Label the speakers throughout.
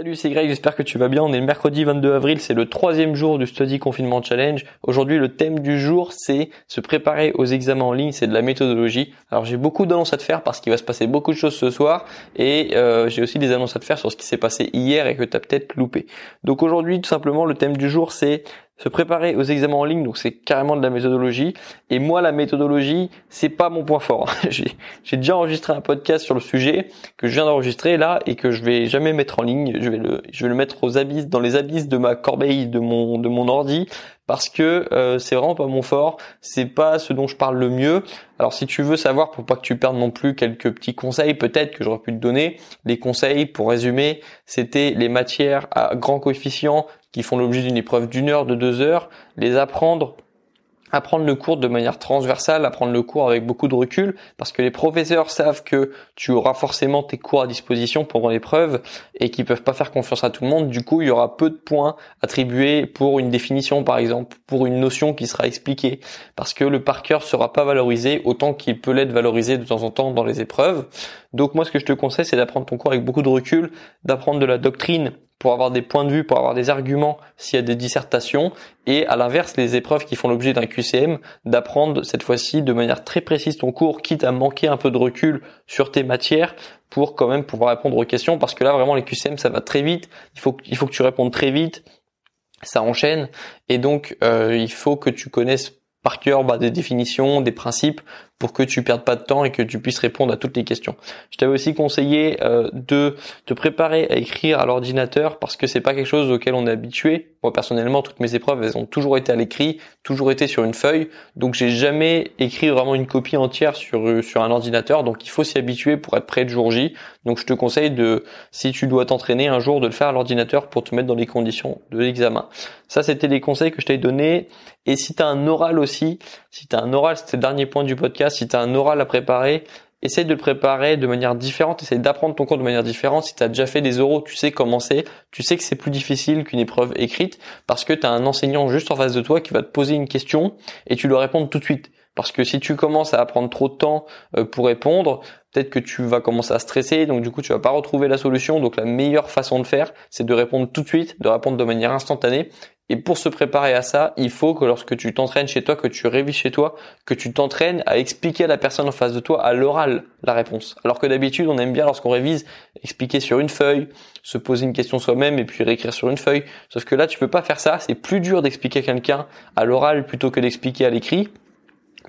Speaker 1: Salut, c'est Greg, j'espère que tu vas bien. On est le mercredi 22 avril, c'est le troisième jour du Study Confinement Challenge. Aujourd'hui, le thème du jour, c'est se préparer aux examens en ligne, c'est de la méthodologie. Alors j'ai beaucoup d'annonces à te faire parce qu'il va se passer beaucoup de choses ce soir et euh, j'ai aussi des annonces à te faire sur ce qui s'est passé hier et que tu as peut-être loupé. Donc aujourd'hui, tout simplement, le thème du jour, c'est se préparer aux examens en ligne, donc c'est carrément de la méthodologie. Et moi, la méthodologie, c'est pas mon point fort. j'ai déjà enregistré un podcast sur le sujet que je viens d'enregistrer là et que je vais jamais mettre en ligne. Je vais le, je vais le mettre aux abysses, dans les abysses de ma corbeille, de mon, de mon ordi, parce que euh, c'est vraiment pas mon fort. C'est pas ce dont je parle le mieux. Alors si tu veux savoir pour pas que tu perdes non plus quelques petits conseils, peut-être que j'aurais pu te donner. Les conseils, pour résumer, c'était les matières à grand coefficient qui font l'objet d'une épreuve d'une heure, de deux heures, les apprendre apprendre le cours de manière transversale, apprendre le cours avec beaucoup de recul, parce que les professeurs savent que tu auras forcément tes cours à disposition pendant l'épreuve et qu'ils peuvent pas faire confiance à tout le monde. Du coup, il y aura peu de points attribués pour une définition, par exemple, pour une notion qui sera expliquée, parce que le par cœur sera pas valorisé autant qu'il peut l'être valorisé de temps en temps dans les épreuves. Donc moi, ce que je te conseille, c'est d'apprendre ton cours avec beaucoup de recul, d'apprendre de la doctrine pour avoir des points de vue, pour avoir des arguments s'il y a des dissertations, et à l'inverse, les épreuves qui font l'objet d'un QCM, d'apprendre cette fois-ci de manière très précise ton cours, quitte à manquer un peu de recul sur tes matières, pour quand même pouvoir répondre aux questions, parce que là vraiment les QCM ça va très vite, il faut, il faut que tu répondes très vite, ça enchaîne, et donc euh, il faut que tu connaisses par cœur bah, des définitions, des principes pour que tu perdes pas de temps et que tu puisses répondre à toutes les questions. Je t'avais aussi conseillé euh, de te préparer à écrire à l'ordinateur parce que c'est pas quelque chose auquel on est habitué. Moi personnellement, toutes mes épreuves, elles ont toujours été à l'écrit, toujours été sur une feuille, donc j'ai jamais écrit vraiment une copie entière sur euh, sur un ordinateur. Donc il faut s'y habituer pour être prêt le jour J. Donc je te conseille de, si tu dois t'entraîner un jour, de le faire à l'ordinateur pour te mettre dans les conditions de l'examen. Ça, c'était les conseils que je t'avais donnés. Et si tu as un oral aussi, si tu un oral, c'était le dernier point du podcast si tu as un oral à préparer, essaye de le préparer de manière différente, essaye d'apprendre ton cours de manière différente. Si tu as déjà fait des oraux, tu sais comment c'est, tu sais que c'est plus difficile qu'une épreuve écrite parce que tu as un enseignant juste en face de toi qui va te poser une question et tu dois répondre tout de suite. Parce que si tu commences à prendre trop de temps euh, pour répondre, peut-être que tu vas commencer à stresser, donc du coup tu vas pas retrouver la solution. Donc la meilleure façon de faire, c'est de répondre tout de suite, de répondre de manière instantanée et pour se préparer à ça, il faut que lorsque tu t'entraînes chez toi, que tu révises chez toi, que tu t'entraînes à expliquer à la personne en face de toi à l'oral la réponse. Alors que d'habitude, on aime bien lorsqu'on révise expliquer sur une feuille, se poser une question soi-même et puis réécrire sur une feuille. Sauf que là, tu peux pas faire ça. C'est plus dur d'expliquer à quelqu'un à l'oral plutôt que d'expliquer à l'écrit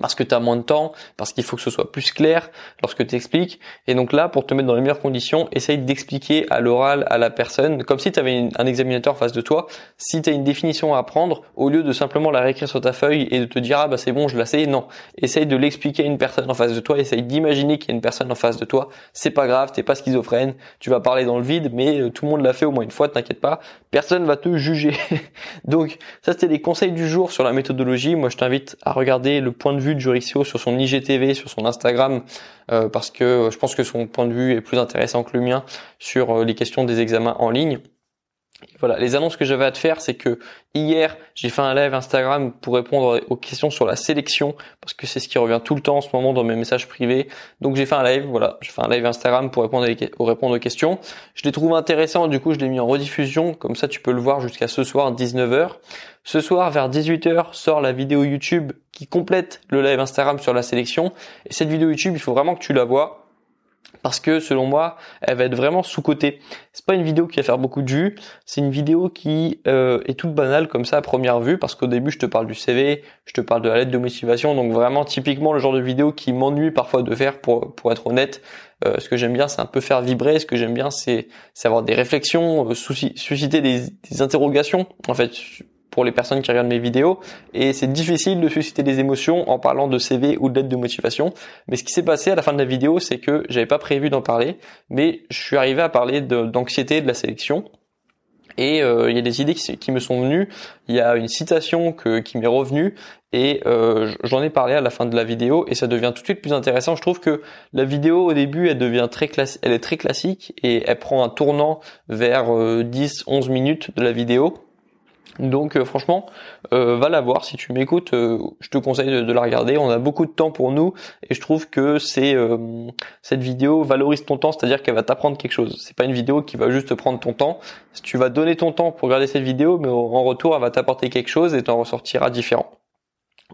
Speaker 1: parce que tu as moins de temps, parce qu'il faut que ce soit plus clair lorsque tu expliques. Et donc là, pour te mettre dans les meilleures conditions, essaye d'expliquer à l'oral à la personne, comme si tu avais un examinateur en face de toi. Si tu as une définition à apprendre, au lieu de simplement la réécrire sur ta feuille et de te dire ah bah c'est bon, je la sais, non. Essaye de l'expliquer à une personne en face de toi, essaye d'imaginer qu'il y a une personne en face de toi. C'est pas grave, t'es pas schizophrène, tu vas parler dans le vide, mais euh, tout le monde l'a fait au moins une fois, t'inquiète pas, personne va te juger. donc ça c'était les conseils du jour sur la méthodologie. Moi je t'invite à regarder le point de de Jurixio sur son IGTV, sur son Instagram, euh, parce que je pense que son point de vue est plus intéressant que le mien sur euh, les questions des examens en ligne. Voilà, les annonces que j'avais à te faire, c'est que hier, j'ai fait un live Instagram pour répondre aux questions sur la sélection, parce que c'est ce qui revient tout le temps en ce moment dans mes messages privés. Donc j'ai fait un live, voilà, j'ai fait un live Instagram pour répondre, aux, questions. Je les trouve intéressants, du coup je l'ai mis en rediffusion, comme ça tu peux le voir jusqu'à ce soir 19h. Ce soir vers 18h sort la vidéo YouTube qui complète le live Instagram sur la sélection. Et cette vidéo YouTube, il faut vraiment que tu la vois parce que selon moi, elle va être vraiment sous-cotée. C'est pas une vidéo qui va faire beaucoup de vues, c'est une vidéo qui euh, est toute banale comme ça à première vue, parce qu'au début je te parle du CV, je te parle de la lettre de motivation, donc vraiment typiquement le genre de vidéo qui m'ennuie parfois de faire pour, pour être honnête. Euh, ce que j'aime bien, c'est un peu faire vibrer. Ce que j'aime bien, c'est avoir des réflexions, euh, susciter des, des interrogations en fait pour les personnes qui regardent mes vidéos et c'est difficile de susciter des émotions en parlant de CV ou d'aide de motivation. Mais ce qui s'est passé à la fin de la vidéo, c'est que j'avais pas prévu d'en parler, mais je suis arrivé à parler d'anxiété de, la sélection. Et euh, il y a des idées qui, me sont venues. Il y a une citation qui m'est revenue et euh, j'en ai parlé à la fin de la vidéo et ça devient tout de suite plus intéressant. Je trouve que la vidéo au début elle devient très elle est très classique et elle prend un tournant vers 10-11 euh, minutes de la vidéo Donc euh, franchement, euh, va la voir si tu m'écoutes. Euh, je te conseille de, la regarder. On a beaucoup de temps pour nous et je trouve que cette vidéo valorise ton temps, c'est-à-dire qu'elle va t'apprendre quelque chose. C'est pas une vidéo qui va juste prendre ton temps. Tu vas donner ton temps pour regarder cette vidéo, mais en retour, elle va t'apporter quelque chose et t'en ressortira différent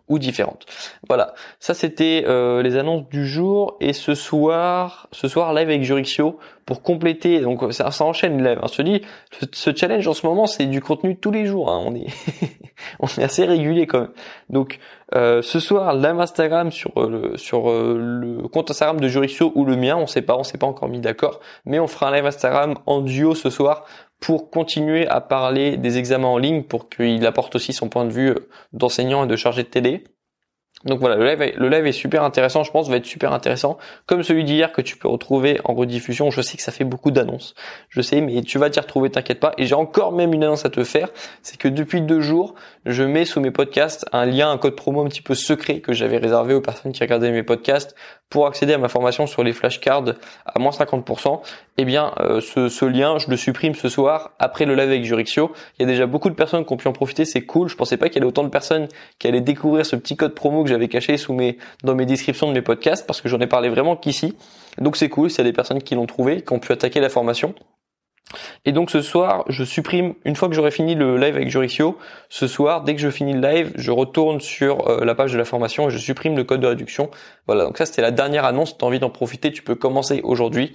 Speaker 1: ou différentes. Voilà, ça c'était les annonces du jour et ce soir, ce soir live avec Jurixio pour compléter. Donc ça, ça enchaîne. Hein. Je te dis, ce, challenge en ce moment c'est du contenu tous les jours. Hein. On est on est assez régulier quand même. Donc euh, ce soir live Instagram sur euh, le sur le compte Instagram de Jurixio ou le mien, on sait pas, on s'est pas encore mis d'accord, mais on fera un live Instagram en duo ce soir pour continuer à parler des examens en ligne, pour qu'il apporte aussi son point de vue euh, d'enseignant et de chargé de télé. Donc voilà, le live, est, le live est super intéressant, je pense, va être super intéressant, comme celui d'hier que tu peux retrouver en rediffusion. Je sais que ça fait beaucoup d'annonces, je sais, mais tu vas t'y retrouver, t'inquiète pas. Et j'ai encore même une annonce à te faire, c'est que depuis deux jours, je mets sous mes podcasts un lien, un code promo un petit peu secret que j'avais réservé aux personnes qui regardaient mes podcasts pour accéder à ma formation sur les flashcards à moins 50%, eh bien euh, ce, lien, je le supprime ce soir après le live avec Jurixio. Il y a déjà beaucoup de personnes qui ont pu en profiter, c'est cool. Je pensais pas qu'il y avait autant de personnes qui allaient découvrir ce petit code promo j'avais caché sous mes dans mes descriptions de mes podcasts parce que j'en ai parlé vraiment qu'ici. Donc c'est cool, c'est des personnes qui l'ont trouvé, qui ont pu attaquer la formation. Et donc ce soir, je supprime, une fois que j'aurai fini le live avec Jurixio, ce soir, dès que je finis le live, je retourne sur euh, la page de la formation et je supprime le code de réduction. Voilà, donc ça c'était la dernière annonce, tu as envie d'en profiter, tu peux commencer aujourd'hui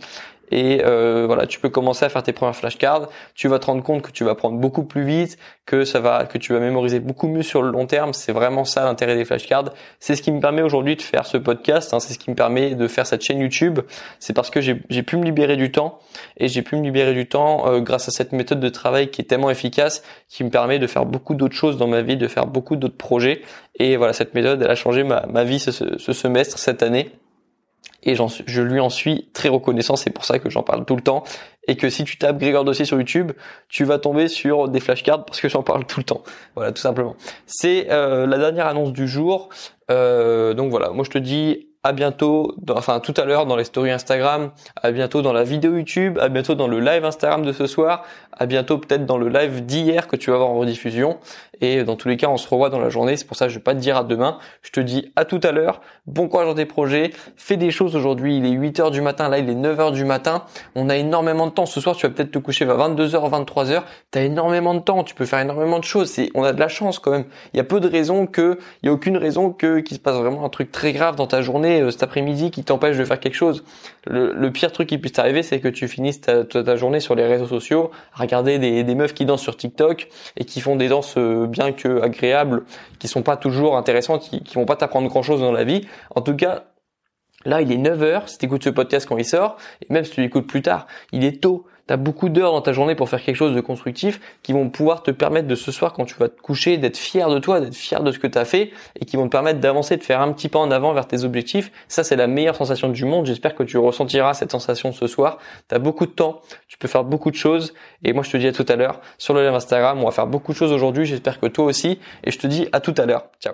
Speaker 1: et euh, voilà, tu peux commencer à faire tes premières flashcards. Tu vas te rendre compte que tu vas prendre beaucoup plus vite, que ça va, que tu vas mémoriser beaucoup mieux sur le long terme. C'est vraiment ça l'intérêt des flashcards. C'est ce qui me permet aujourd'hui de faire ce podcast. Hein, c'est ce qui me permet de faire cette chaîne YouTube. C'est parce que j'ai pu me libérer du temps et j'ai pu me libérer du temps euh, grâce à cette méthode de travail qui est tellement efficace, qui me permet de faire beaucoup d'autres choses dans ma vie, de faire beaucoup d'autres projets. Et voilà, cette méthode, elle a changé ma, ma vie ce, ce semestre, cette année et je lui en suis très reconnaissant, c'est pour ça que j'en parle tout le temps et que si tu tapes Grégor Dossier sur YouTube, tu vas tomber sur des flashcards parce que j'en parle tout le temps. Voilà, tout simplement. C'est euh, la dernière annonce du jour. Euh, donc voilà, moi je te dis à bientôt, enfin tout à l'heure dans les stories Instagram, à bientôt dans la vidéo YouTube, à bientôt dans le live Instagram de ce soir, à bientôt peut-être dans le live d'hier que tu vas voir en rediffusion. Et dans tous les cas, on se revoit dans la journée. C'est pour ça que je vais pas te dire à demain. Je te dis à tout à l'heure. Bon courage dans tes projets. Fais des choses aujourd'hui. Il est 8 heures du matin. Là, il est 9 heures du matin. On a énormément de temps. Ce soir, tu vas peut-être te coucher vers 22h, 23h. Tu as énormément de temps. Tu peux faire énormément de choses. C'est, on a de la chance quand même. Il y a peu de raisons que, il y a aucune raison que, qu'il se passe vraiment un truc très grave dans ta journée euh, cet après-midi qui t'empêche de faire quelque chose. Le, pire truc qui puisse t'arriver, c'est que tu finisses ta, ta, journée sur les réseaux sociaux, à regarder des, des meufs qui dansent sur TikTok et qui font des danses euh, bien que agréables, qui sont pas toujours intéressants, qui, qui vont pas t'apprendre grand chose dans la vie. En tout cas, Là, il est 9h si tu écoutes ce podcast quand il sort, et même si tu l'écoutes plus tard, il est tôt. Tu as beaucoup d'heures dans ta journée pour faire quelque chose de constructif qui vont pouvoir te permettre de ce soir, quand tu vas te coucher, d'être fier de toi, d'être fier de ce que tu as fait, et qui vont te permettre d'avancer, de faire un petit pas en avant vers tes objectifs. Ça, c'est la meilleure sensation du monde. J'espère que tu ressentiras cette sensation ce soir. Tu as beaucoup de temps, tu peux faire beaucoup de choses, et moi je te dis à tout à l'heure sur le live Instagram, on va faire beaucoup de choses aujourd'hui, j'espère que toi aussi, et je te dis à tout à l'heure. Ciao